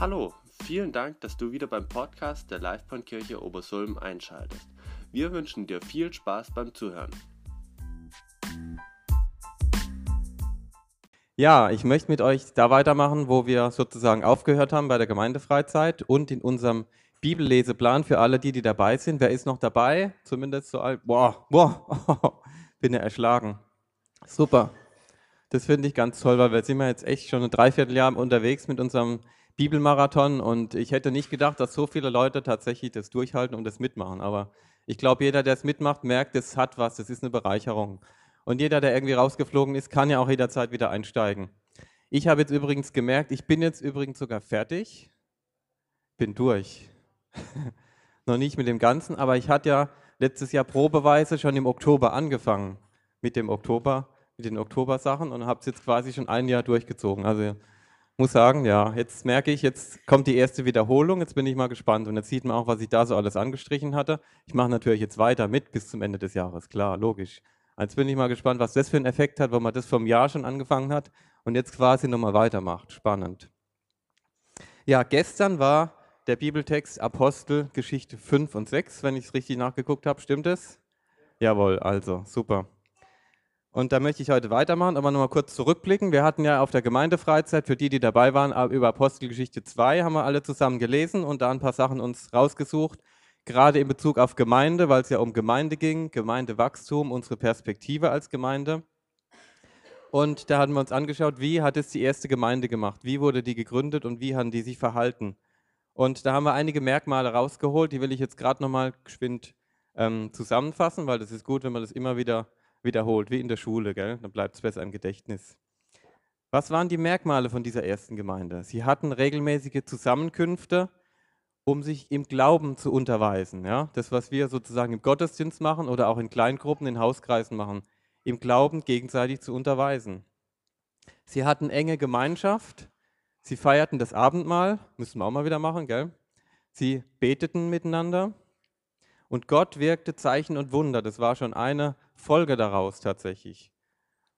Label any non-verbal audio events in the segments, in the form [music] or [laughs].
Hallo, vielen Dank, dass du wieder beim Podcast der Livebahnkirche Obersulm einschaltest. Wir wünschen dir viel Spaß beim Zuhören. Ja, ich möchte mit euch da weitermachen, wo wir sozusagen aufgehört haben bei der Gemeindefreizeit und in unserem Bibelleseplan für alle die, die dabei sind. Wer ist noch dabei? Zumindest so alt. Boah, boah, [laughs] bin ja erschlagen. Super. Das finde ich ganz toll, weil wir sind ja jetzt echt schon ein Dreivierteljahr unterwegs mit unserem Bibelmarathon und ich hätte nicht gedacht, dass so viele Leute tatsächlich das durchhalten und das mitmachen. Aber ich glaube, jeder, der es mitmacht, merkt, es hat was, das ist eine Bereicherung. Und jeder, der irgendwie rausgeflogen ist, kann ja auch jederzeit wieder einsteigen. Ich habe jetzt übrigens gemerkt, ich bin jetzt übrigens sogar fertig, bin durch. [laughs] Noch nicht mit dem Ganzen, aber ich hatte ja letztes Jahr probeweise schon im Oktober angefangen mit dem Oktober mit den Oktobersachen und habe es jetzt quasi schon ein Jahr durchgezogen. Also muss sagen, ja, jetzt merke ich, jetzt kommt die erste Wiederholung, jetzt bin ich mal gespannt und jetzt sieht man auch, was ich da so alles angestrichen hatte. Ich mache natürlich jetzt weiter mit bis zum Ende des Jahres, klar, logisch. Jetzt bin ich mal gespannt, was das für einen Effekt hat, wenn man das vom Jahr schon angefangen hat und jetzt quasi nochmal weitermacht. Spannend. Ja, gestern war der Bibeltext Apostel Geschichte 5 und 6, wenn ich es richtig nachgeguckt habe. Stimmt es? Jawohl, also super. Und da möchte ich heute weitermachen, aber nochmal kurz zurückblicken. Wir hatten ja auf der Gemeindefreizeit, für die, die dabei waren, über Apostelgeschichte 2 haben wir alle zusammen gelesen und da ein paar Sachen uns rausgesucht, gerade in Bezug auf Gemeinde, weil es ja um Gemeinde ging, Gemeindewachstum, unsere Perspektive als Gemeinde. Und da hatten wir uns angeschaut, wie hat es die erste Gemeinde gemacht, wie wurde die gegründet und wie haben die sich verhalten. Und da haben wir einige Merkmale rausgeholt, die will ich jetzt gerade nochmal geschwind ähm, zusammenfassen, weil das ist gut, wenn man das immer wieder wiederholt, wie in der Schule, gell? dann bleibt es besser im Gedächtnis. Was waren die Merkmale von dieser ersten Gemeinde? Sie hatten regelmäßige Zusammenkünfte, um sich im Glauben zu unterweisen. Ja? Das, was wir sozusagen im Gottesdienst machen oder auch in Kleingruppen, in Hauskreisen machen, im Glauben gegenseitig zu unterweisen. Sie hatten enge Gemeinschaft, sie feierten das Abendmahl, müssen wir auch mal wieder machen, gell? Sie beteten miteinander und Gott wirkte Zeichen und Wunder. Das war schon eine Folge daraus tatsächlich.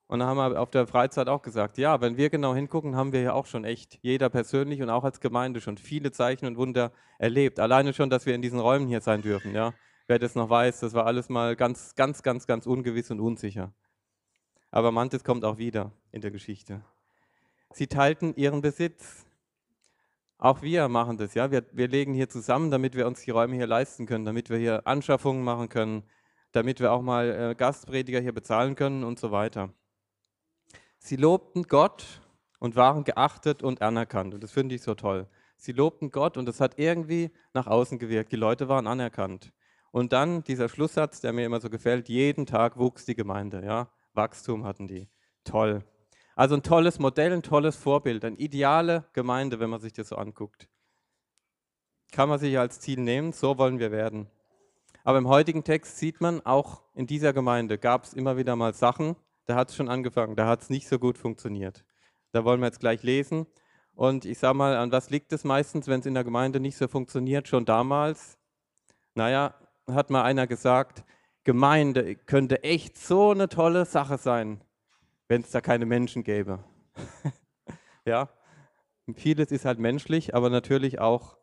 Und da haben wir auf der Freizeit auch gesagt, ja, wenn wir genau hingucken, haben wir ja auch schon echt, jeder persönlich und auch als Gemeinde schon viele Zeichen und Wunder erlebt. Alleine schon, dass wir in diesen Räumen hier sein dürfen, ja. Wer das noch weiß, das war alles mal ganz, ganz, ganz, ganz ungewiss und unsicher. Aber manches kommt auch wieder in der Geschichte. Sie teilten ihren Besitz. Auch wir machen das, ja. Wir, wir legen hier zusammen, damit wir uns die Räume hier leisten können, damit wir hier Anschaffungen machen können, damit wir auch mal äh, Gastprediger hier bezahlen können und so weiter. Sie lobten Gott und waren geachtet und anerkannt. Und das finde ich so toll. Sie lobten Gott und das hat irgendwie nach außen gewirkt. Die Leute waren anerkannt. Und dann dieser Schlusssatz, der mir immer so gefällt, jeden Tag wuchs die Gemeinde. Ja? Wachstum hatten die. Toll. Also ein tolles Modell, ein tolles Vorbild, eine ideale Gemeinde, wenn man sich das so anguckt. Kann man sich als Ziel nehmen, so wollen wir werden. Aber im heutigen Text sieht man, auch in dieser Gemeinde gab es immer wieder mal Sachen, da hat es schon angefangen, da hat es nicht so gut funktioniert. Da wollen wir jetzt gleich lesen. Und ich sage mal, an was liegt es meistens, wenn es in der Gemeinde nicht so funktioniert, schon damals? Naja, hat mal einer gesagt, Gemeinde könnte echt so eine tolle Sache sein, wenn es da keine Menschen gäbe. [laughs] ja, vieles ist halt menschlich, aber natürlich auch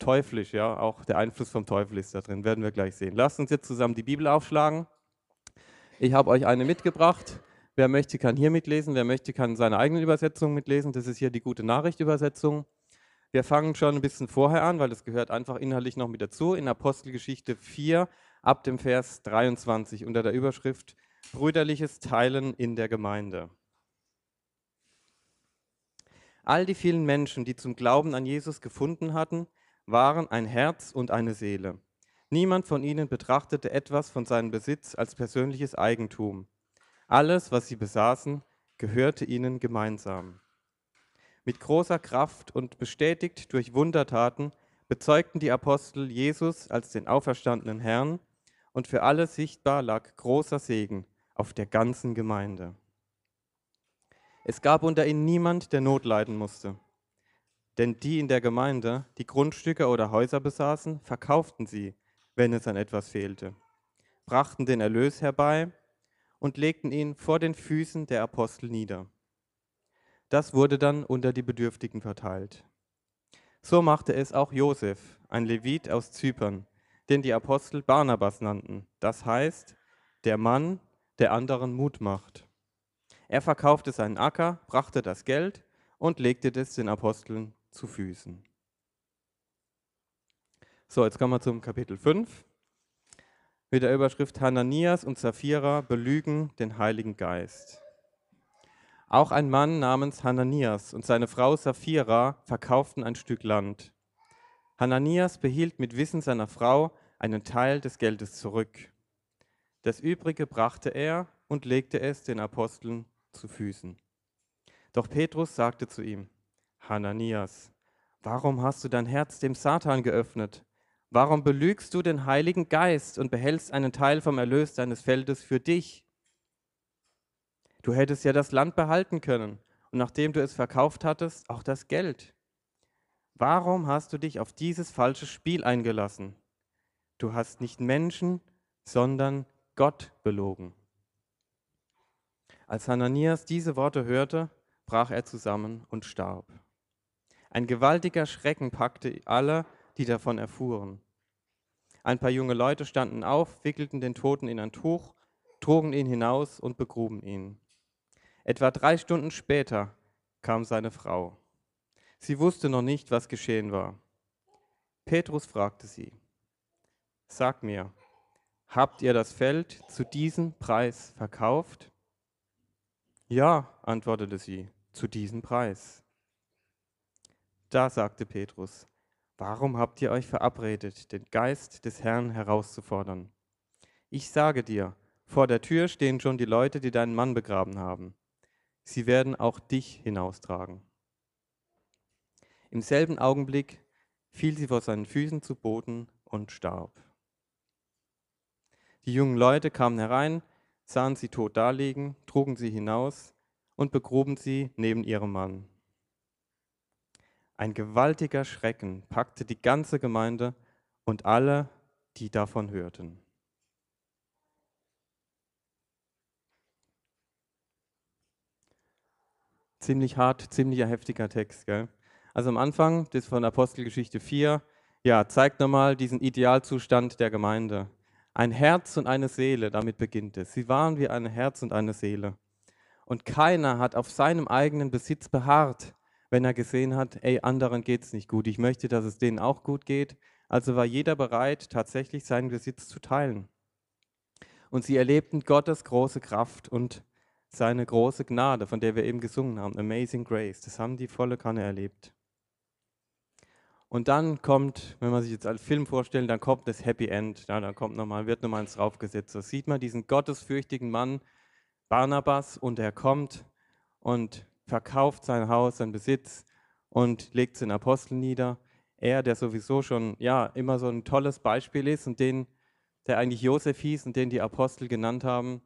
teuflisch, ja, auch der Einfluss vom Teufel ist da drin, werden wir gleich sehen. Lasst uns jetzt zusammen die Bibel aufschlagen. Ich habe euch eine mitgebracht. Wer möchte, kann hier mitlesen. Wer möchte, kann seine eigene Übersetzung mitlesen. Das ist hier die gute Nachricht-Übersetzung. Wir fangen schon ein bisschen vorher an, weil das gehört einfach inhaltlich noch mit dazu. In Apostelgeschichte 4 ab dem Vers 23 unter der Überschrift Brüderliches Teilen in der Gemeinde. All die vielen Menschen, die zum Glauben an Jesus gefunden hatten, waren ein Herz und eine Seele. Niemand von ihnen betrachtete etwas von seinem Besitz als persönliches Eigentum. Alles, was sie besaßen, gehörte ihnen gemeinsam. Mit großer Kraft und bestätigt durch Wundertaten bezeugten die Apostel Jesus als den auferstandenen Herrn und für alle sichtbar lag großer Segen auf der ganzen Gemeinde. Es gab unter ihnen niemand, der Not leiden musste. Denn die in der Gemeinde, die Grundstücke oder Häuser besaßen, verkauften sie, wenn es an etwas fehlte, brachten den Erlös herbei und legten ihn vor den Füßen der Apostel nieder. Das wurde dann unter die Bedürftigen verteilt. So machte es auch Josef, ein Levit aus Zypern, den die Apostel Barnabas nannten. Das heißt, der Mann, der anderen Mut macht. Er verkaufte seinen Acker, brachte das Geld und legte es den Aposteln zu Füßen. So, jetzt kommen wir zum Kapitel 5 mit der Überschrift Hananias und Sapphira belügen den Heiligen Geist. Auch ein Mann namens Hananias und seine Frau Sapphira verkauften ein Stück Land. Hananias behielt mit Wissen seiner Frau einen Teil des Geldes zurück. Das Übrige brachte er und legte es den Aposteln zu Füßen. Doch Petrus sagte zu ihm, Hananias, warum hast du dein Herz dem Satan geöffnet? Warum belügst du den Heiligen Geist und behältst einen Teil vom Erlös deines Feldes für dich? Du hättest ja das Land behalten können und nachdem du es verkauft hattest, auch das Geld. Warum hast du dich auf dieses falsche Spiel eingelassen? Du hast nicht Menschen, sondern Gott belogen. Als Hananias diese Worte hörte, brach er zusammen und starb. Ein gewaltiger Schrecken packte alle, die davon erfuhren. Ein paar junge Leute standen auf, wickelten den Toten in ein Tuch, trugen ihn hinaus und begruben ihn. Etwa drei Stunden später kam seine Frau. Sie wusste noch nicht, was geschehen war. Petrus fragte sie, Sag mir, habt ihr das Feld zu diesem Preis verkauft? Ja, antwortete sie, zu diesem Preis. Da sagte Petrus, Warum habt ihr euch verabredet, den Geist des Herrn herauszufordern? Ich sage dir, vor der Tür stehen schon die Leute, die deinen Mann begraben haben. Sie werden auch dich hinaustragen. Im selben Augenblick fiel sie vor seinen Füßen zu Boden und starb. Die jungen Leute kamen herein, sahen sie tot daliegen, trugen sie hinaus und begruben sie neben ihrem Mann. Ein gewaltiger Schrecken packte die ganze Gemeinde und alle, die davon hörten. Ziemlich hart, ziemlich heftiger Text. Gell? Also am Anfang, das von Apostelgeschichte 4, ja, zeigt nochmal diesen Idealzustand der Gemeinde. Ein Herz und eine Seele, damit beginnt es. Sie waren wie ein Herz und eine Seele. Und keiner hat auf seinem eigenen Besitz beharrt, wenn er gesehen hat, ey, anderen geht es nicht gut, ich möchte, dass es denen auch gut geht. Also war jeder bereit, tatsächlich seinen Besitz zu teilen. Und sie erlebten Gottes große Kraft und seine große Gnade, von der wir eben gesungen haben, Amazing Grace. Das haben die volle Kanne erlebt. Und dann kommt, wenn man sich jetzt als Film vorstellt, dann kommt das Happy End. Ja, dann kommt nochmal, wird nochmal ins Raufgesetzt. Da sieht man diesen gottesfürchtigen Mann, Barnabas, und er kommt und verkauft sein Haus, sein Besitz und legt den Aposteln nieder. Er, der sowieso schon ja immer so ein tolles Beispiel ist und den, der eigentlich Josef hieß und den die Apostel genannt haben,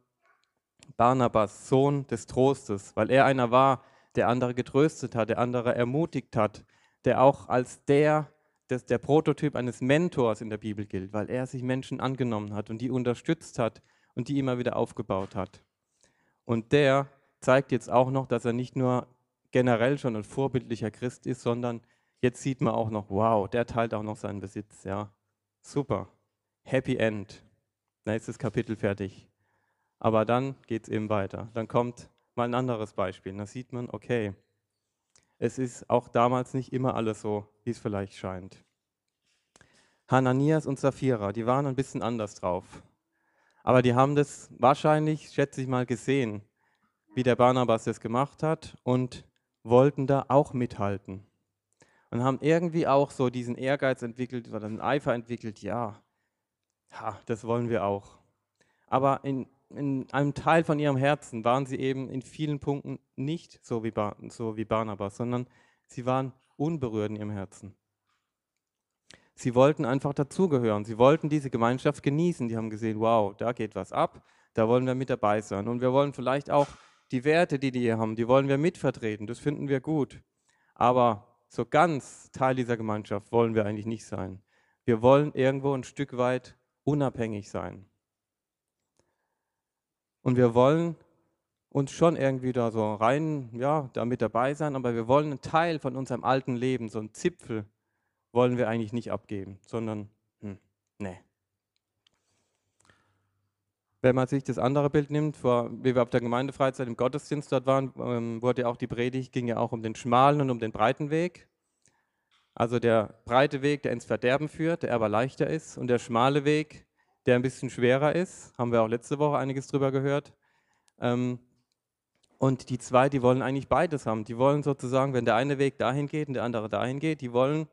Barnabas, Sohn des Trostes, weil er einer war, der andere getröstet hat, der andere ermutigt hat, der auch als der, des, der Prototyp eines Mentors in der Bibel gilt, weil er sich Menschen angenommen hat und die unterstützt hat und die immer wieder aufgebaut hat. Und der zeigt jetzt auch noch, dass er nicht nur generell schon ein vorbildlicher Christ ist, sondern jetzt sieht man auch noch, wow, der teilt auch noch seinen Besitz. Ja, super. Happy End. Nächstes Kapitel fertig. Aber dann geht es eben weiter. Dann kommt mal ein anderes Beispiel. Da sieht man, okay, es ist auch damals nicht immer alles so, wie es vielleicht scheint. Hananias und Sapphira, die waren ein bisschen anders drauf. Aber die haben das wahrscheinlich, schätze ich mal, gesehen, wie der Barnabas das gemacht hat und wollten da auch mithalten. Und haben irgendwie auch so diesen Ehrgeiz entwickelt oder den Eifer entwickelt, ja, ha, das wollen wir auch. Aber in, in einem Teil von ihrem Herzen waren sie eben in vielen Punkten nicht so wie, Bar, so wie Barnabas, sondern sie waren unberührt in ihrem Herzen. Sie wollten einfach dazugehören. Sie wollten diese Gemeinschaft genießen. Die haben gesehen, wow, da geht was ab, da wollen wir mit dabei sein. Und wir wollen vielleicht auch die Werte, die die hier haben, die wollen wir mitvertreten, das finden wir gut. Aber so ganz Teil dieser Gemeinschaft wollen wir eigentlich nicht sein. Wir wollen irgendwo ein Stück weit unabhängig sein. Und wir wollen uns schon irgendwie da so rein, ja, da mit dabei sein, aber wir wollen einen Teil von unserem alten Leben, so einen Zipfel wollen wir eigentlich nicht abgeben, sondern, hm, nee. Wenn man sich das andere Bild nimmt, vor, wie wir auf der Gemeindefreizeit im Gottesdienst dort waren, ähm, wurde auch die Predigt, ging ja auch um den schmalen und um den breiten Weg. Also der breite Weg, der ins Verderben führt, der aber leichter ist, und der schmale Weg, der ein bisschen schwerer ist, haben wir auch letzte Woche einiges drüber gehört. Ähm, und die zwei, die wollen eigentlich beides haben. Die wollen sozusagen, wenn der eine Weg dahin geht und der andere dahin geht, die wollen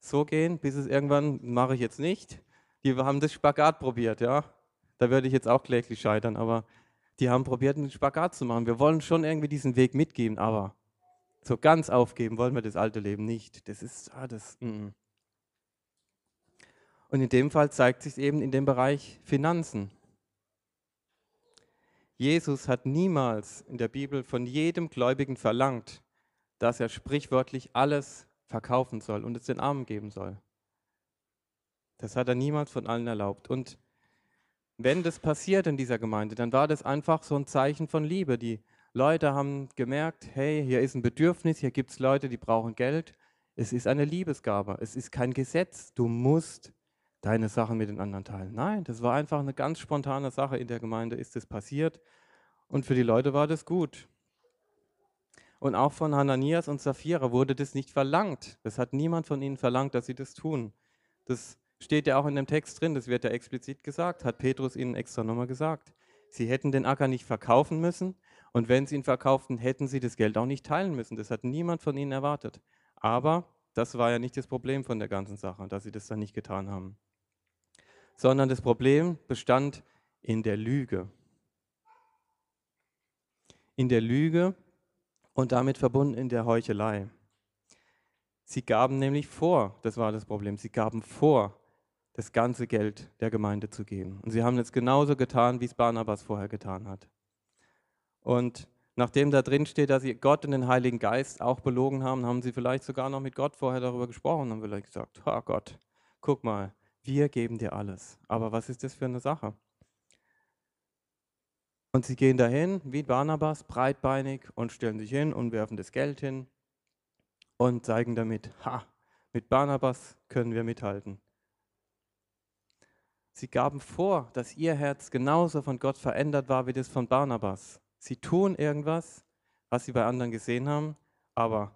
so gehen, bis es irgendwann, mache ich jetzt nicht. Die haben das Spagat probiert, ja. Da würde ich jetzt auch kläglich scheitern, aber die haben probiert, einen Spagat zu machen. Wir wollen schon irgendwie diesen Weg mitgeben, aber so ganz aufgeben wollen wir das alte Leben nicht. Das ist, ah, das, mm. Und in dem Fall zeigt sich eben in dem Bereich Finanzen. Jesus hat niemals in der Bibel von jedem Gläubigen verlangt, dass er sprichwörtlich alles verkaufen soll und es den Armen geben soll. Das hat er niemals von allen erlaubt. Und wenn das passiert in dieser Gemeinde, dann war das einfach so ein Zeichen von Liebe. Die Leute haben gemerkt, hey, hier ist ein Bedürfnis, hier gibt es Leute, die brauchen Geld. Es ist eine Liebesgabe, es ist kein Gesetz. Du musst deine Sachen mit den anderen teilen. Nein, das war einfach eine ganz spontane Sache in der Gemeinde, ist es passiert. Und für die Leute war das gut. Und auch von Hananias und Sapphira wurde das nicht verlangt. Das hat niemand von ihnen verlangt, dass sie das tun. Das steht ja auch in dem Text drin, das wird ja explizit gesagt, hat Petrus ihnen extra nochmal gesagt. Sie hätten den Acker nicht verkaufen müssen und wenn sie ihn verkauften, hätten sie das Geld auch nicht teilen müssen. Das hat niemand von ihnen erwartet. Aber das war ja nicht das Problem von der ganzen Sache, dass sie das dann nicht getan haben sondern das Problem bestand in der Lüge. In der Lüge und damit verbunden in der Heuchelei. Sie gaben nämlich vor, das war das Problem, sie gaben vor, das ganze Geld der Gemeinde zu geben. Und sie haben es genauso getan, wie es Barnabas vorher getan hat. Und nachdem da drin steht, dass sie Gott und den Heiligen Geist auch belogen haben, haben sie vielleicht sogar noch mit Gott vorher darüber gesprochen und vielleicht gesagt, ha Gott, guck mal, wir geben dir alles. Aber was ist das für eine Sache? Und sie gehen dahin, wie Barnabas, breitbeinig und stellen sich hin und werfen das Geld hin und zeigen damit, ha, mit Barnabas können wir mithalten. Sie gaben vor, dass ihr Herz genauso von Gott verändert war wie das von Barnabas. Sie tun irgendwas, was sie bei anderen gesehen haben, aber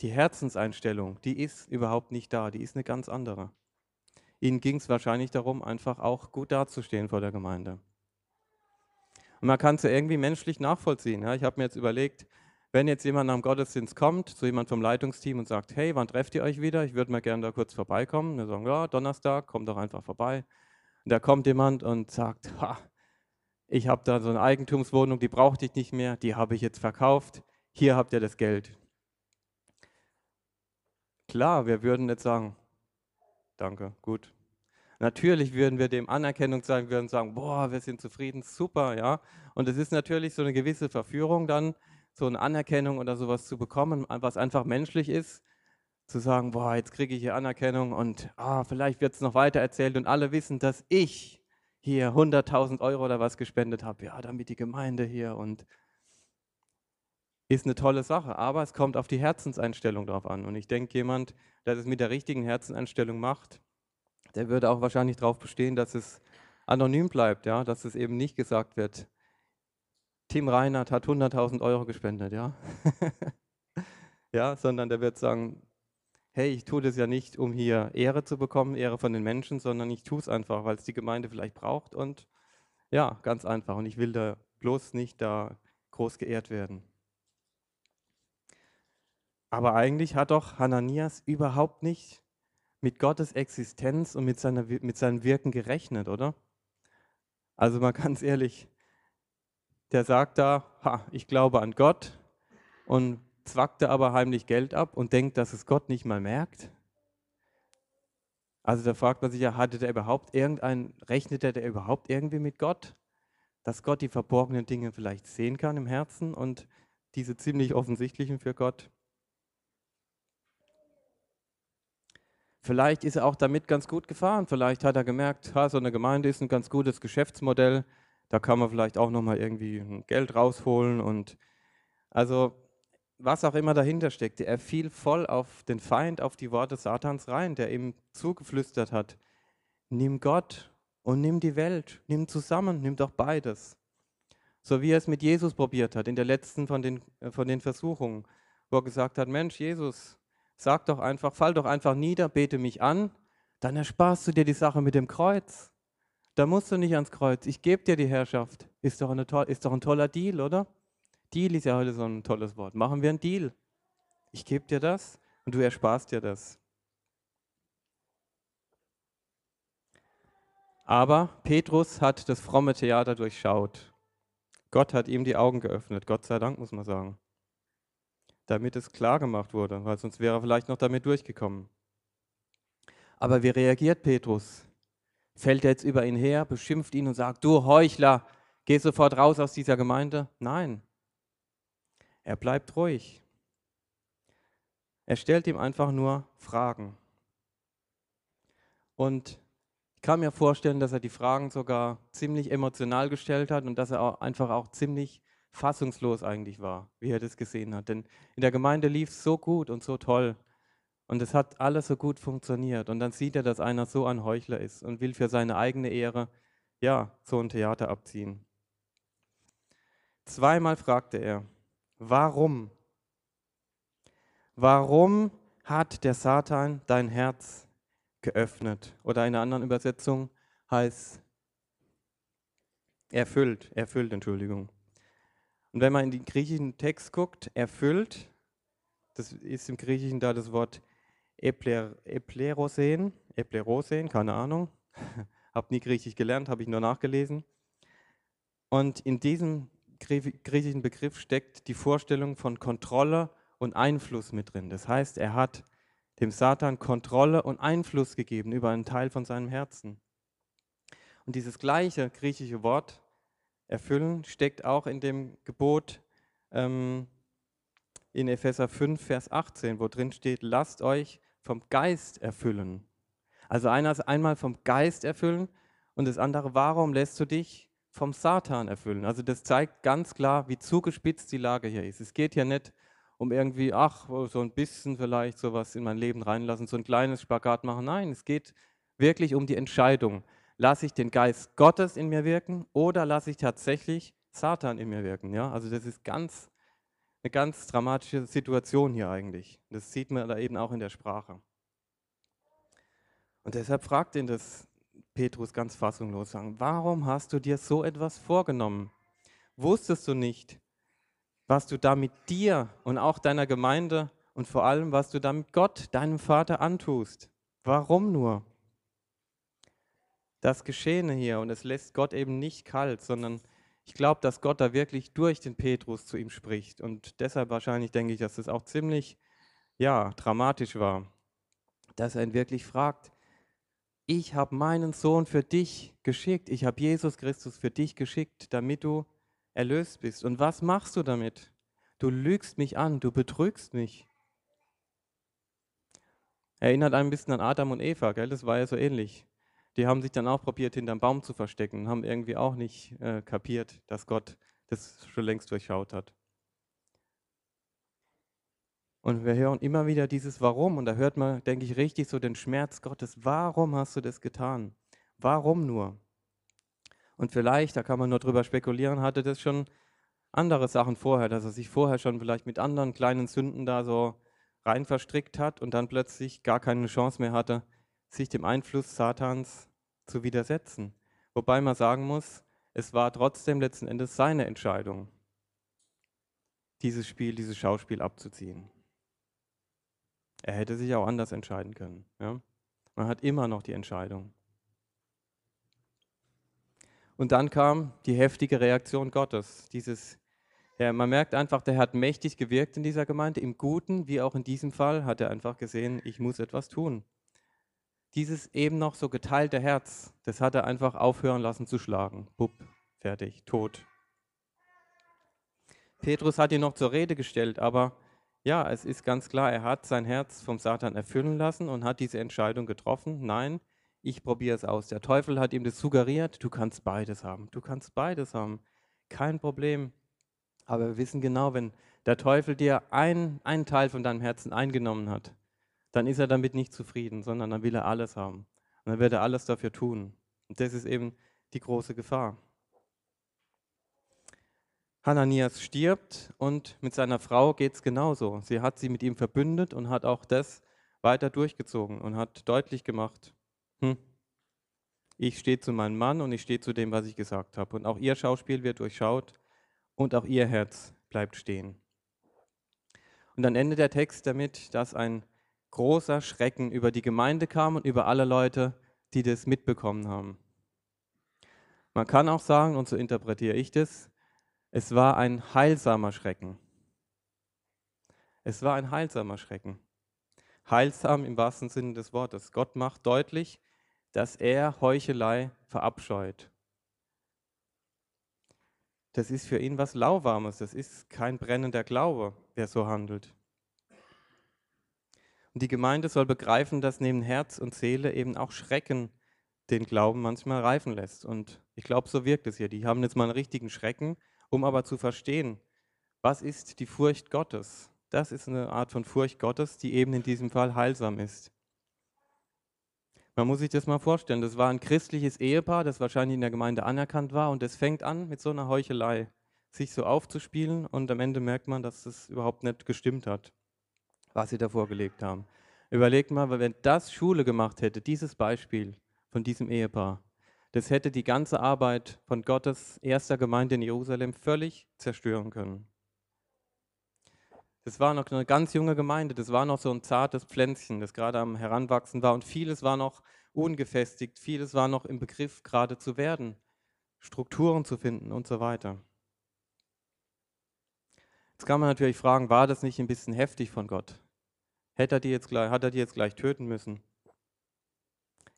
die Herzenseinstellung, die ist überhaupt nicht da, die ist eine ganz andere. Ihnen ging es wahrscheinlich darum, einfach auch gut dazustehen vor der Gemeinde. Und man kann es ja irgendwie menschlich nachvollziehen. Ja? Ich habe mir jetzt überlegt, wenn jetzt jemand am Gottesdienst kommt, so jemand vom Leitungsteam und sagt, hey, wann trefft ihr euch wieder? Ich würde mal gerne da kurz vorbeikommen. Wir sagen, ja, Donnerstag, komm doch einfach vorbei. Und da kommt jemand und sagt, ha, ich habe da so eine Eigentumswohnung, die brauchte ich nicht mehr, die habe ich jetzt verkauft, hier habt ihr das Geld. Klar, wir würden jetzt sagen, Danke, gut. Natürlich würden wir dem Anerkennung sagen, würden sagen, boah, wir sind zufrieden, super, ja. Und es ist natürlich so eine gewisse Verführung dann, so eine Anerkennung oder sowas zu bekommen, was einfach menschlich ist, zu sagen, boah, jetzt kriege ich hier Anerkennung und ah, vielleicht wird es noch weiter erzählt und alle wissen, dass ich hier 100.000 Euro oder was gespendet habe, ja, damit die Gemeinde hier und ist eine tolle Sache, aber es kommt auf die Herzenseinstellung drauf an. Und ich denke, jemand, der das mit der richtigen Herzenseinstellung macht, der würde auch wahrscheinlich darauf bestehen, dass es anonym bleibt, ja, dass es eben nicht gesagt wird, Tim Reinhardt hat 100.000 Euro gespendet, ja, [laughs] ja, sondern der wird sagen, hey, ich tue das ja nicht, um hier Ehre zu bekommen, Ehre von den Menschen, sondern ich tue es einfach, weil es die Gemeinde vielleicht braucht und ja, ganz einfach. Und ich will da bloß nicht da groß geehrt werden. Aber eigentlich hat doch Hananias überhaupt nicht mit Gottes Existenz und mit, seiner, mit seinem Wirken gerechnet, oder? Also mal [laughs] ganz ehrlich, der sagt da, ha, ich glaube an Gott und zwackte aber heimlich Geld ab und denkt, dass es Gott nicht mal merkt. Also da fragt man sich ja, hatte der überhaupt irgendein, rechnete der überhaupt irgendwie mit Gott? Dass Gott die verborgenen Dinge vielleicht sehen kann im Herzen und diese ziemlich offensichtlichen für Gott? Vielleicht ist er auch damit ganz gut gefahren. Vielleicht hat er gemerkt, ha, so eine Gemeinde ist ein ganz gutes Geschäftsmodell. Da kann man vielleicht auch nochmal irgendwie Geld rausholen. Und also was auch immer dahinter steckte, er fiel voll auf den Feind, auf die Worte Satans rein, der ihm zugeflüstert hat, nimm Gott und nimm die Welt, nimm zusammen, nimm doch beides. So wie er es mit Jesus probiert hat, in der letzten von den, äh, von den Versuchungen, wo er gesagt hat, Mensch, Jesus, sag doch einfach, fall doch einfach nieder, bete mich an, dann ersparst du dir die Sache mit dem Kreuz. Da musst du nicht ans Kreuz, ich gebe dir die Herrschaft. Ist doch, eine, ist doch ein toller Deal, oder? Deal ist ja heute so ein tolles Wort. Machen wir einen Deal. Ich gebe dir das und du ersparst dir das. Aber Petrus hat das fromme Theater durchschaut. Gott hat ihm die Augen geöffnet, Gott sei Dank muss man sagen, damit es klar gemacht wurde, weil sonst wäre er vielleicht noch damit durchgekommen. Aber wie reagiert Petrus? Fällt er jetzt über ihn her, beschimpft ihn und sagt, du Heuchler, geh sofort raus aus dieser Gemeinde? Nein, er bleibt ruhig. Er stellt ihm einfach nur Fragen. Und ich kann mir vorstellen, dass er die Fragen sogar ziemlich emotional gestellt hat und dass er auch einfach auch ziemlich fassungslos eigentlich war, wie er das gesehen hat. Denn in der Gemeinde lief es so gut und so toll. Und es hat alles so gut funktioniert. Und dann sieht er, dass einer so ein Heuchler ist und will für seine eigene Ehre, ja, so ein Theater abziehen. Zweimal fragte er, warum? Warum hat der Satan dein Herz geöffnet? Oder in einer anderen Übersetzung heißt erfüllt, erfüllt, Entschuldigung. Und wenn man in den griechischen Text guckt, erfüllt, das ist im Griechischen da das Wort Epler, Eplerosen, Eplerosen, keine Ahnung, [laughs] habe nie Griechisch gelernt, habe ich nur nachgelesen. Und in diesem griechischen Begriff steckt die Vorstellung von Kontrolle und Einfluss mit drin. Das heißt, er hat dem Satan Kontrolle und Einfluss gegeben über einen Teil von seinem Herzen. Und dieses gleiche griechische Wort erfüllen steckt auch in dem Gebot ähm, in Epheser 5, Vers 18, wo drin steht, lasst euch vom Geist erfüllen. Also einmal vom Geist erfüllen und das andere, warum lässt du dich vom Satan erfüllen? Also das zeigt ganz klar, wie zugespitzt die Lage hier ist. Es geht hier nicht um irgendwie, ach, so ein bisschen vielleicht sowas in mein Leben reinlassen, so ein kleines Spagat machen. Nein, es geht wirklich um die Entscheidung. Lasse ich den Geist Gottes in mir wirken oder lasse ich tatsächlich Satan in mir wirken? Ja, also das ist ganz eine ganz dramatische Situation hier eigentlich. Das sieht man da eben auch in der Sprache. Und deshalb fragt ihn das Petrus ganz fassungslos, sagen, warum hast du dir so etwas vorgenommen? Wusstest du nicht, was du da mit dir und auch deiner Gemeinde und vor allem, was du da mit Gott, deinem Vater, antust? Warum nur? Das Geschehene hier, und es lässt Gott eben nicht kalt, sondern ich glaube, dass Gott da wirklich durch den Petrus zu ihm spricht. Und deshalb wahrscheinlich denke ich, dass es auch ziemlich ja, dramatisch war, dass er ihn wirklich fragt, ich habe meinen Sohn für dich geschickt, ich habe Jesus Christus für dich geschickt, damit du erlöst bist. Und was machst du damit? Du lügst mich an, du betrügst mich. Erinnert ein bisschen an Adam und Eva, gell? das war ja so ähnlich die haben sich dann auch probiert, hinterm Baum zu verstecken, haben irgendwie auch nicht äh, kapiert, dass Gott das schon längst durchschaut hat. Und wir hören immer wieder dieses Warum. Und da hört man, denke ich, richtig so den Schmerz Gottes. Warum hast du das getan? Warum nur? Und vielleicht, da kann man nur drüber spekulieren, hatte das schon andere Sachen vorher, dass er sich vorher schon vielleicht mit anderen kleinen Sünden da so rein verstrickt hat und dann plötzlich gar keine Chance mehr hatte, sich dem Einfluss Satans zu widersetzen. Wobei man sagen muss, es war trotzdem letzten Endes seine Entscheidung, dieses Spiel, dieses Schauspiel abzuziehen. Er hätte sich auch anders entscheiden können. Ja? Man hat immer noch die Entscheidung. Und dann kam die heftige Reaktion Gottes. Dieses, ja, man merkt einfach, der hat mächtig gewirkt in dieser Gemeinde. Im Guten wie auch in diesem Fall hat er einfach gesehen, ich muss etwas tun dieses eben noch so geteilte Herz, das hat er einfach aufhören lassen zu schlagen. Bupp, fertig, tot. Petrus hat ihn noch zur Rede gestellt, aber ja, es ist ganz klar, er hat sein Herz vom Satan erfüllen lassen und hat diese Entscheidung getroffen. Nein, ich probiere es aus. Der Teufel hat ihm das suggeriert, du kannst beides haben. Du kannst beides haben. Kein Problem. Aber wir wissen genau, wenn der Teufel dir ein, einen Teil von deinem Herzen eingenommen hat, dann ist er damit nicht zufrieden, sondern dann will er alles haben. Und dann wird er alles dafür tun. Und das ist eben die große Gefahr. Hananias stirbt und mit seiner Frau geht es genauso. Sie hat sie mit ihm verbündet und hat auch das weiter durchgezogen und hat deutlich gemacht, hm, ich stehe zu meinem Mann und ich stehe zu dem, was ich gesagt habe. Und auch ihr Schauspiel wird durchschaut und auch ihr Herz bleibt stehen. Und dann endet der Text damit, dass ein großer Schrecken über die Gemeinde kam und über alle Leute, die das mitbekommen haben. Man kann auch sagen, und so interpretiere ich das, es war ein heilsamer Schrecken. Es war ein heilsamer Schrecken. Heilsam im wahrsten Sinne des Wortes. Gott macht deutlich, dass er Heuchelei verabscheut. Das ist für ihn was Lauwarmes, das ist kein brennender Glaube, wer so handelt. Die Gemeinde soll begreifen, dass neben Herz und Seele eben auch Schrecken den Glauben manchmal reifen lässt. Und ich glaube, so wirkt es hier. Die haben jetzt mal einen richtigen Schrecken, um aber zu verstehen, was ist die Furcht Gottes. Das ist eine Art von Furcht Gottes, die eben in diesem Fall heilsam ist. Man muss sich das mal vorstellen. Das war ein christliches Ehepaar, das wahrscheinlich in der Gemeinde anerkannt war. Und das fängt an mit so einer Heuchelei, sich so aufzuspielen. Und am Ende merkt man, dass das überhaupt nicht gestimmt hat, was sie da vorgelegt haben. Überlegt mal, wenn das Schule gemacht hätte, dieses Beispiel von diesem Ehepahr, das hätte die ganze Arbeit von Gottes erster Gemeinde in Jerusalem völlig zerstören können. Das war noch eine ganz junge Gemeinde, das war noch so ein zartes Pflänzchen, das gerade am Heranwachsen war und vieles war noch ungefestigt, vieles war noch im Begriff gerade zu werden, Strukturen zu finden und so weiter. Jetzt kann man natürlich fragen, war das nicht ein bisschen heftig von Gott? Hätte er die jetzt gleich, hat er die jetzt gleich töten müssen?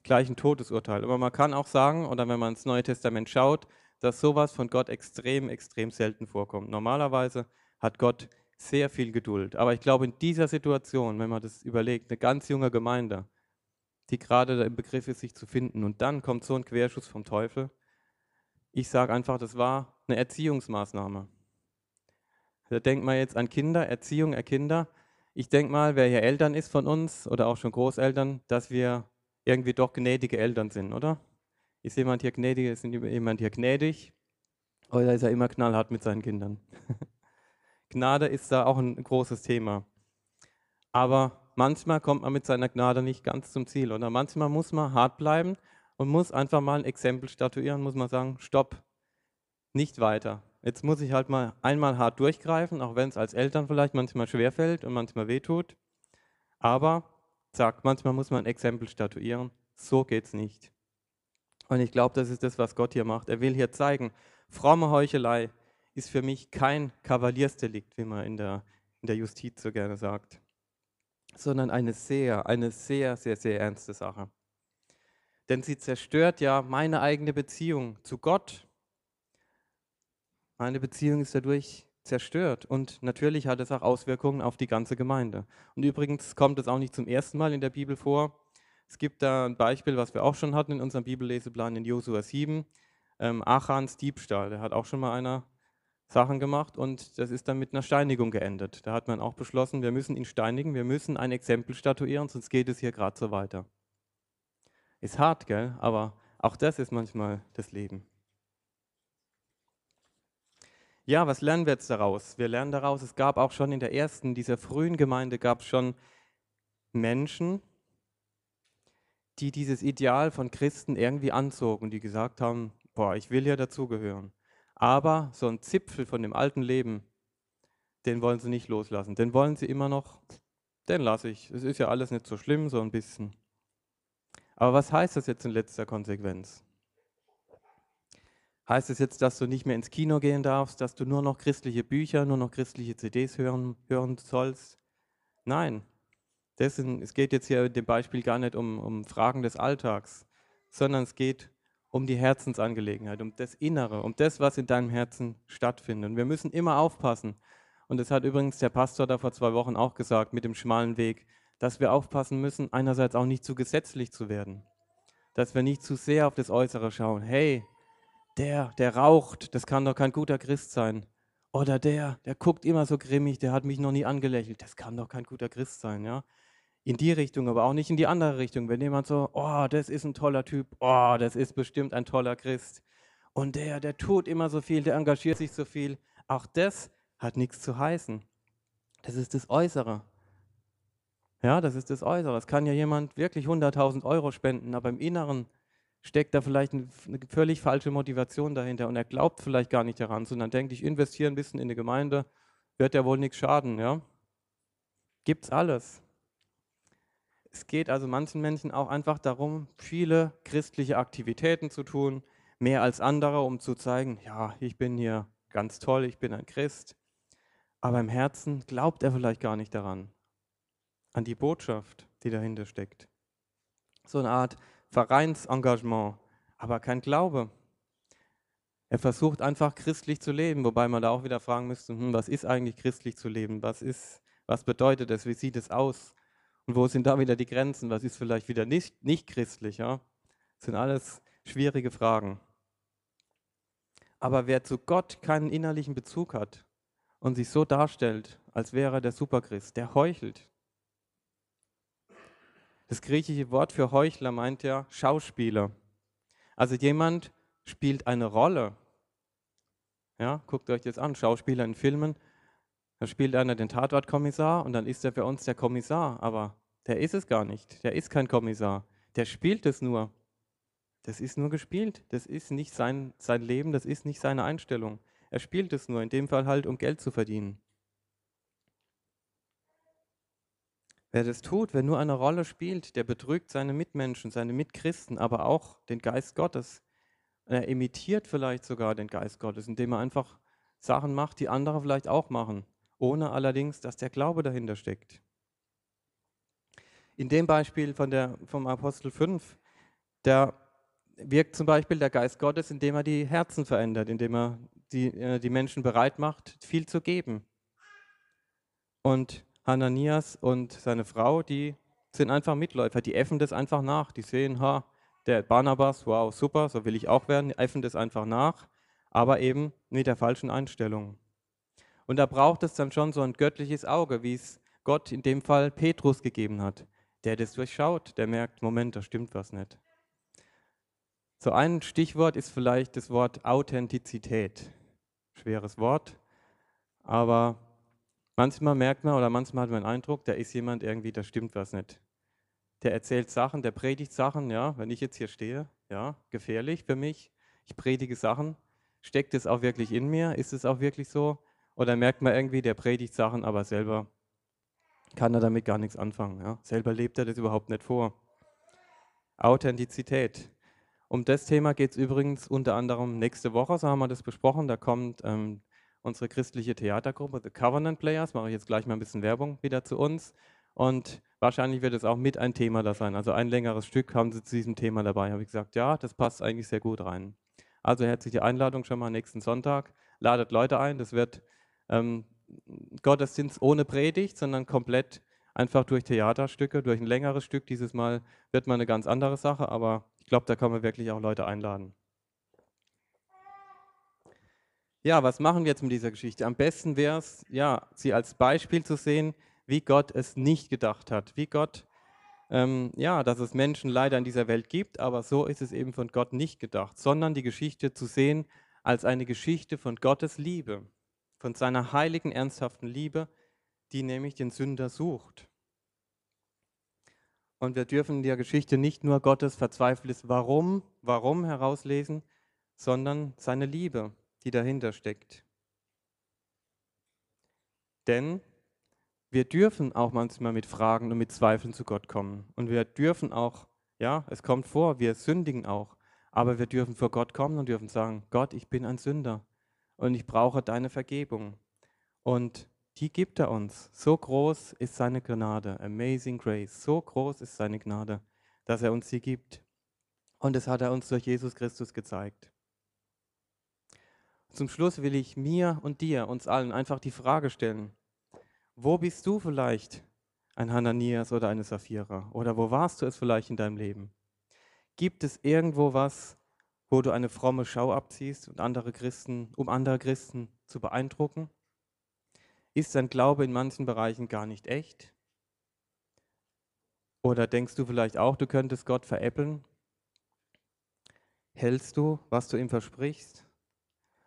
Gleich ein Todesurteil. Aber man kann auch sagen, oder wenn man ins Neue Testament schaut, dass sowas von Gott extrem, extrem selten vorkommt. Normalerweise hat Gott sehr viel Geduld. Aber ich glaube, in dieser Situation, wenn man das überlegt, eine ganz junge Gemeinde, die gerade im Begriff ist, sich zu finden, und dann kommt so ein Querschuss vom Teufel, ich sage einfach, das war eine Erziehungsmaßnahme. Da denkt man jetzt an Kinder, Erziehung der Kinder. Ich denke mal, wer hier Eltern ist von uns oder auch schon Großeltern, dass wir irgendwie doch gnädige Eltern sind, oder? Ist jemand hier gnädig, ist jemand hier gnädig? Oder ist er immer knallhart mit seinen Kindern? [laughs] Gnade ist da auch ein großes Thema. Aber manchmal kommt man mit seiner Gnade nicht ganz zum Ziel. Oder manchmal muss man hart bleiben und muss einfach mal ein Exempel statuieren, muss man sagen, stopp, nicht weiter. Jetzt muss ich halt mal einmal hart durchgreifen, auch wenn es als Eltern vielleicht manchmal schwerfällt und manchmal wehtut. Aber, sagt, manchmal muss man ein Exempel statuieren. So geht es nicht. Und ich glaube, das ist das, was Gott hier macht. Er will hier zeigen, fromme Heuchelei ist für mich kein Kavaliersdelikt, wie man in der, in der Justiz so gerne sagt, sondern eine sehr, eine sehr, sehr, sehr ernste Sache. Denn sie zerstört ja meine eigene Beziehung zu Gott. Meine Beziehung ist dadurch zerstört und natürlich hat es auch Auswirkungen auf die ganze Gemeinde. Und übrigens kommt es auch nicht zum ersten Mal in der Bibel vor. Es gibt da ein Beispiel, was wir auch schon hatten in unserem Bibelleseplan in Josua 7, ähm, Achans Diebstahl. Da hat auch schon mal einer Sachen gemacht und das ist dann mit einer Steinigung geendet. Da hat man auch beschlossen, wir müssen ihn steinigen, wir müssen ein Exempel statuieren, sonst geht es hier gerade so weiter. Ist hart, gell? Aber auch das ist manchmal das Leben. Ja, was lernen wir jetzt daraus? Wir lernen daraus, es gab auch schon in der ersten, dieser frühen Gemeinde, gab es schon Menschen, die dieses Ideal von Christen irgendwie anzogen, die gesagt haben, boah, ich will ja dazugehören. Aber so ein Zipfel von dem alten Leben, den wollen sie nicht loslassen. Den wollen sie immer noch, den lasse ich. Es ist ja alles nicht so schlimm, so ein bisschen. Aber was heißt das jetzt in letzter Konsequenz? Heißt es jetzt, dass du nicht mehr ins Kino gehen darfst, dass du nur noch christliche Bücher, nur noch christliche CDs hören, hören sollst? Nein. Dessen, es geht jetzt hier in dem Beispiel gar nicht um, um Fragen des Alltags, sondern es geht um die Herzensangelegenheit, um das Innere, um das, was in deinem Herzen stattfindet. Und wir müssen immer aufpassen. Und das hat übrigens der Pastor da vor zwei Wochen auch gesagt mit dem schmalen Weg, dass wir aufpassen müssen, einerseits auch nicht zu gesetzlich zu werden. Dass wir nicht zu sehr auf das Äußere schauen. Hey, der, der raucht, das kann doch kein guter Christ sein. Oder der, der guckt immer so grimmig, der hat mich noch nie angelächelt. Das kann doch kein guter Christ sein, ja? In die Richtung, aber auch nicht in die andere Richtung. Wenn jemand so, oh, das ist ein toller Typ, oh, das ist bestimmt ein toller Christ. Und der, der tut immer so viel, der engagiert sich so viel. Auch das hat nichts zu heißen. Das ist das Äußere. Ja, das ist das Äußere. Es kann ja jemand wirklich 100.000 Euro spenden, aber im Inneren steckt da vielleicht eine völlig falsche Motivation dahinter und er glaubt vielleicht gar nicht daran, sondern denkt, ich investiere ein bisschen in eine Gemeinde, wird ja wohl nichts schaden. Ja? es alles. Es geht also manchen Menschen auch einfach darum, viele christliche Aktivitäten zu tun, mehr als andere, um zu zeigen, ja, ich bin hier ganz toll, ich bin ein Christ. Aber im Herzen glaubt er vielleicht gar nicht daran, an die Botschaft, die dahinter steckt. So eine Art Vereinsengagement, aber kein Glaube. Er versucht einfach christlich zu leben, wobei man da auch wieder fragen müsste, hm, was ist eigentlich christlich zu leben? Was, ist, was bedeutet das? Wie sieht es aus? Und wo sind da wieder die Grenzen? Was ist vielleicht wieder nicht, nicht christlich? Ja? Das sind alles schwierige Fragen. Aber wer zu Gott keinen innerlichen Bezug hat und sich so darstellt, als wäre er der Superchrist, der heuchelt. Das griechische Wort für Heuchler meint ja Schauspieler. Also jemand spielt eine Rolle. Ja, guckt euch das an, Schauspieler in Filmen. Da spielt einer den Tatortkommissar und dann ist er für uns der Kommissar. Aber der ist es gar nicht. Der ist kein Kommissar. Der spielt es nur. Das ist nur gespielt. Das ist nicht sein, sein Leben, das ist nicht seine Einstellung. Er spielt es nur, in dem Fall halt, um Geld zu verdienen. Wer das tut, wer nur eine Rolle spielt, der betrügt seine Mitmenschen, seine Mitchristen, aber auch den Geist Gottes. Er imitiert vielleicht sogar den Geist Gottes, indem er einfach Sachen macht, die andere vielleicht auch machen, ohne allerdings, dass der Glaube dahinter steckt. In dem Beispiel von der, vom Apostel 5, da wirkt zum Beispiel der Geist Gottes, indem er die Herzen verändert, indem er die, äh, die Menschen bereit macht, viel zu geben. Und Hananias und seine Frau, die sind einfach Mitläufer, die äffen das einfach nach. Die sehen, ha, der Barnabas, wow, super, so will ich auch werden, äffen das einfach nach, aber eben mit der falschen Einstellung. Und da braucht es dann schon so ein göttliches Auge, wie es Gott in dem Fall Petrus gegeben hat, der das durchschaut, der merkt, Moment, da stimmt was nicht. So ein Stichwort ist vielleicht das Wort Authentizität. Schweres Wort, aber Manchmal merkt man oder manchmal hat man den Eindruck, da ist jemand irgendwie, da stimmt was nicht. Der erzählt Sachen, der predigt Sachen, ja, wenn ich jetzt hier stehe, ja, gefährlich für mich. Ich predige Sachen. Steckt es auch wirklich in mir? Ist es auch wirklich so? Oder merkt man irgendwie, der predigt Sachen, aber selber kann er damit gar nichts anfangen. Ja? Selber lebt er das überhaupt nicht vor. Authentizität. Um das Thema geht es übrigens unter anderem nächste Woche, so haben wir das besprochen. Da kommt ähm, unsere christliche Theatergruppe, The Covenant Players, mache ich jetzt gleich mal ein bisschen Werbung wieder zu uns. Und wahrscheinlich wird es auch mit ein Thema da sein. Also ein längeres Stück haben sie zu diesem Thema dabei. Habe ich gesagt, ja, das passt eigentlich sehr gut rein. Also herzliche Einladung schon mal nächsten Sonntag. Ladet Leute ein. Das wird ähm, Gottesdienst ohne Predigt, sondern komplett einfach durch Theaterstücke, durch ein längeres Stück. Dieses Mal wird mal eine ganz andere Sache, aber ich glaube, da kann man wirklich auch Leute einladen. Ja, was machen wir jetzt mit dieser Geschichte? Am besten wäre es, ja, sie als Beispiel zu sehen, wie Gott es nicht gedacht hat, wie Gott, ähm, ja, dass es Menschen leider in dieser Welt gibt, aber so ist es eben von Gott nicht gedacht, sondern die Geschichte zu sehen als eine Geschichte von Gottes Liebe, von seiner heiligen, ernsthaften Liebe, die nämlich den Sünder sucht. Und wir dürfen in der Geschichte nicht nur Gottes verzweifeltes Warum, Warum herauslesen, sondern seine Liebe, die dahinter steckt. Denn wir dürfen auch manchmal mit Fragen und mit Zweifeln zu Gott kommen. Und wir dürfen auch, ja, es kommt vor, wir sündigen auch. Aber wir dürfen vor Gott kommen und dürfen sagen, Gott, ich bin ein Sünder und ich brauche deine Vergebung. Und die gibt er uns. So groß ist seine Gnade, amazing grace. So groß ist seine Gnade, dass er uns sie gibt. Und das hat er uns durch Jesus Christus gezeigt. Zum Schluss will ich mir und dir, uns allen, einfach die Frage stellen, wo bist du vielleicht ein Hananias oder eine Sapphira? Oder wo warst du es vielleicht in deinem Leben? Gibt es irgendwo was, wo du eine fromme Schau abziehst und andere Christen, um andere Christen zu beeindrucken? Ist dein Glaube in manchen Bereichen gar nicht echt? Oder denkst du vielleicht auch, du könntest Gott veräppeln? Hältst du, was du ihm versprichst?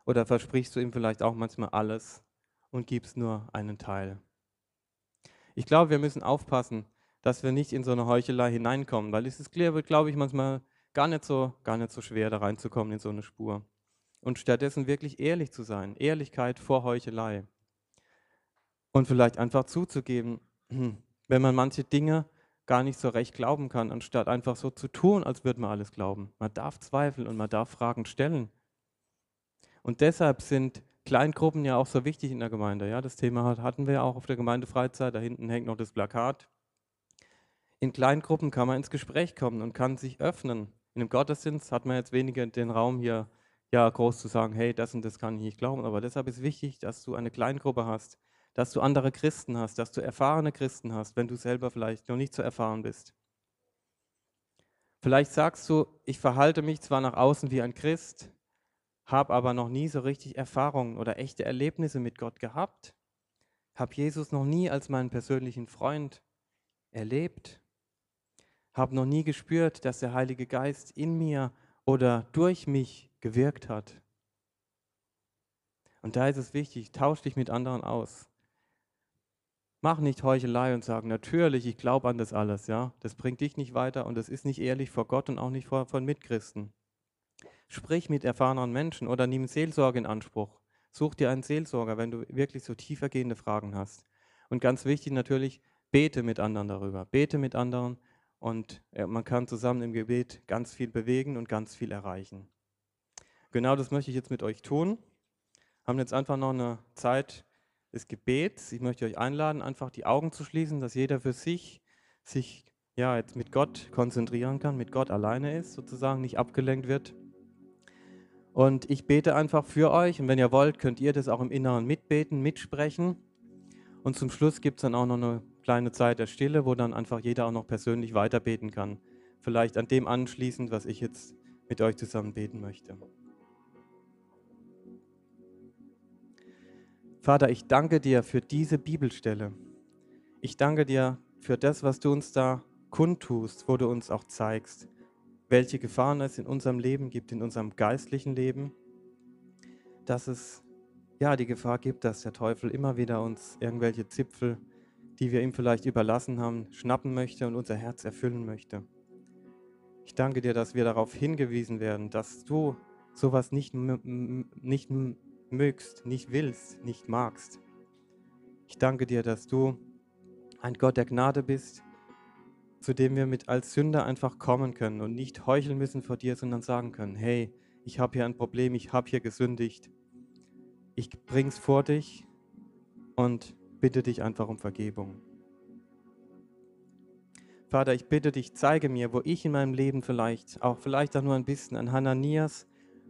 Oder versprichst du ihm vielleicht auch manchmal alles und gibst nur einen Teil? Ich glaube, wir müssen aufpassen, dass wir nicht in so eine Heuchelei hineinkommen, weil es ist, glaube ich, manchmal gar nicht so, gar nicht so schwer, da reinzukommen in so eine Spur. Und stattdessen wirklich ehrlich zu sein. Ehrlichkeit vor Heuchelei. Und vielleicht einfach zuzugeben, [clears throat] wenn man manche Dinge gar nicht so recht glauben kann, anstatt einfach so zu tun, als würde man alles glauben. Man darf zweifeln und man darf Fragen stellen. Und deshalb sind Kleingruppen ja auch so wichtig in der Gemeinde. Ja, das Thema hatten wir auch auf der Gemeindefreizeit. Da hinten hängt noch das Plakat. In Kleingruppen kann man ins Gespräch kommen und kann sich öffnen. In einem Gottesdienst hat man jetzt weniger den Raum hier, ja, groß zu sagen, hey, das und das kann ich nicht glauben. Aber deshalb ist wichtig, dass du eine Kleingruppe hast, dass du andere Christen hast, dass du erfahrene Christen hast, wenn du selber vielleicht noch nicht so erfahren bist. Vielleicht sagst du, ich verhalte mich zwar nach außen wie ein Christ, habe aber noch nie so richtig Erfahrungen oder echte Erlebnisse mit Gott gehabt, habe Jesus noch nie als meinen persönlichen Freund erlebt, habe noch nie gespürt, dass der Heilige Geist in mir oder durch mich gewirkt hat. Und da ist es wichtig, tausch dich mit anderen aus. Mach nicht Heuchelei und sag, natürlich, ich glaube an das alles, ja. Das bringt dich nicht weiter und das ist nicht ehrlich vor Gott und auch nicht vor, von Mitchristen. Sprich mit erfahrenen Menschen oder nimm Seelsorge in Anspruch. Such dir einen Seelsorger, wenn du wirklich so tiefergehende Fragen hast. Und ganz wichtig natürlich, bete mit anderen darüber. Bete mit anderen und man kann zusammen im Gebet ganz viel bewegen und ganz viel erreichen. Genau das möchte ich jetzt mit euch tun. Haben jetzt einfach noch eine Zeit des Gebets. Ich möchte euch einladen, einfach die Augen zu schließen, dass jeder für sich sich ja jetzt mit Gott konzentrieren kann, mit Gott alleine ist, sozusagen nicht abgelenkt wird. Und ich bete einfach für euch und wenn ihr wollt, könnt ihr das auch im Inneren mitbeten, mitsprechen. Und zum Schluss gibt es dann auch noch eine kleine Zeit der Stille, wo dann einfach jeder auch noch persönlich weiterbeten kann. Vielleicht an dem anschließend, was ich jetzt mit euch zusammen beten möchte. Vater, ich danke dir für diese Bibelstelle. Ich danke dir für das, was du uns da kundtust, wo du uns auch zeigst, welche Gefahren es in unserem Leben gibt, in unserem geistlichen Leben, dass es ja die Gefahr gibt, dass der Teufel immer wieder uns irgendwelche Zipfel, die wir ihm vielleicht überlassen haben, schnappen möchte und unser Herz erfüllen möchte. Ich danke dir, dass wir darauf hingewiesen werden, dass du sowas nicht, nicht mögst, nicht willst, nicht magst. Ich danke dir, dass du ein Gott der Gnade bist, zu dem wir mit als Sünder einfach kommen können und nicht heucheln müssen vor dir, sondern sagen können, hey, ich habe hier ein Problem, ich habe hier gesündigt. Ich bring's vor dich und bitte dich einfach um Vergebung. Vater, ich bitte dich, zeige mir, wo ich in meinem Leben vielleicht, auch vielleicht auch nur ein bisschen ein Hananias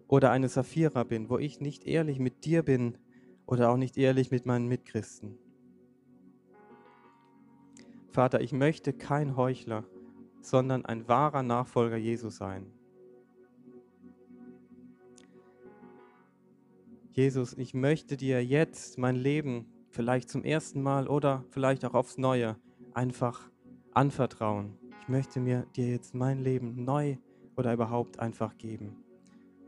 oder eine Saphira bin, wo ich nicht ehrlich mit dir bin oder auch nicht ehrlich mit meinen Mitchristen. Vater, ich möchte kein Heuchler, sondern ein wahrer Nachfolger Jesu sein. Jesus, ich möchte dir jetzt mein Leben vielleicht zum ersten Mal oder vielleicht auch aufs Neue einfach anvertrauen. Ich möchte mir dir jetzt mein Leben neu oder überhaupt einfach geben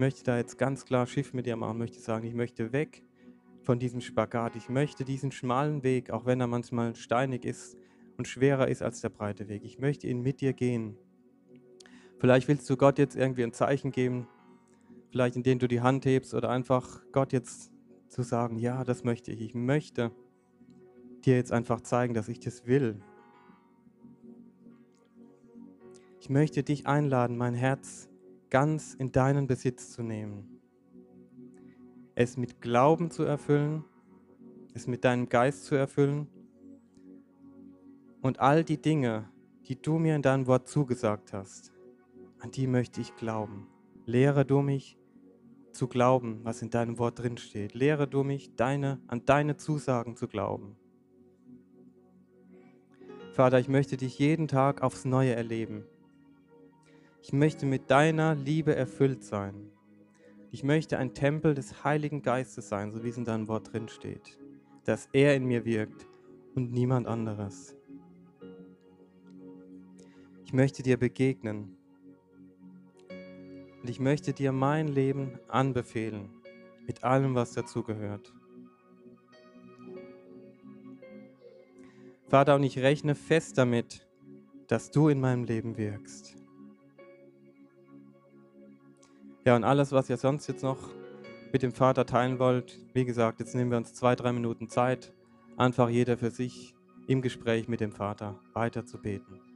möchte da jetzt ganz klar Schiff mit dir machen, möchte sagen, ich möchte weg von diesem Spagat. Ich möchte diesen schmalen Weg, auch wenn er manchmal steinig ist und schwerer ist als der breite Weg. Ich möchte ihn mit dir gehen. Vielleicht willst du Gott jetzt irgendwie ein Zeichen geben, vielleicht indem du die Hand hebst oder einfach Gott jetzt zu sagen, ja, das möchte ich. Ich möchte dir jetzt einfach zeigen, dass ich das will. Ich möchte dich einladen, mein Herz ganz in deinen Besitz zu nehmen. Es mit Glauben zu erfüllen, es mit deinem Geist zu erfüllen und all die Dinge, die du mir in deinem Wort zugesagt hast, an die möchte ich glauben. Lehre du mich zu glauben, was in deinem Wort drin steht. Lehre du mich deine, an deine Zusagen zu glauben. Vater, ich möchte dich jeden Tag aufs Neue erleben. Ich möchte mit deiner Liebe erfüllt sein. Ich möchte ein Tempel des Heiligen Geistes sein, so wie es in deinem Wort drin steht, dass er in mir wirkt und niemand anderes. Ich möchte dir begegnen und ich möchte dir mein Leben anbefehlen, mit allem, was dazugehört. Vater, und ich rechne fest damit, dass du in meinem Leben wirkst. Ja, und alles, was ihr sonst jetzt noch mit dem Vater teilen wollt, wie gesagt, jetzt nehmen wir uns zwei, drei Minuten Zeit, einfach jeder für sich im Gespräch mit dem Vater weiter zu beten.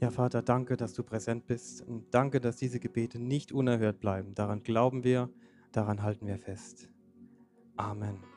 Ja, Vater, danke, dass du präsent bist und danke, dass diese Gebete nicht unerhört bleiben. Daran glauben wir, daran halten wir fest. Amen.